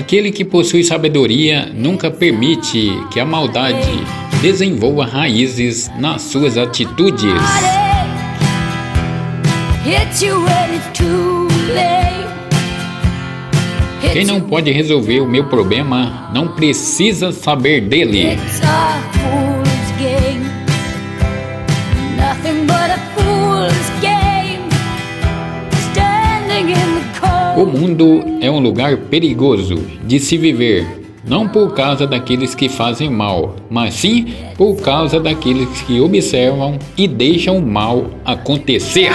Aquele que possui sabedoria nunca permite que a maldade desenvolva raízes nas suas atitudes. Quem não pode resolver o meu problema não precisa saber dele. O mundo é um lugar perigoso de se viver, não por causa daqueles que fazem mal, mas sim por causa daqueles que observam e deixam o mal acontecer.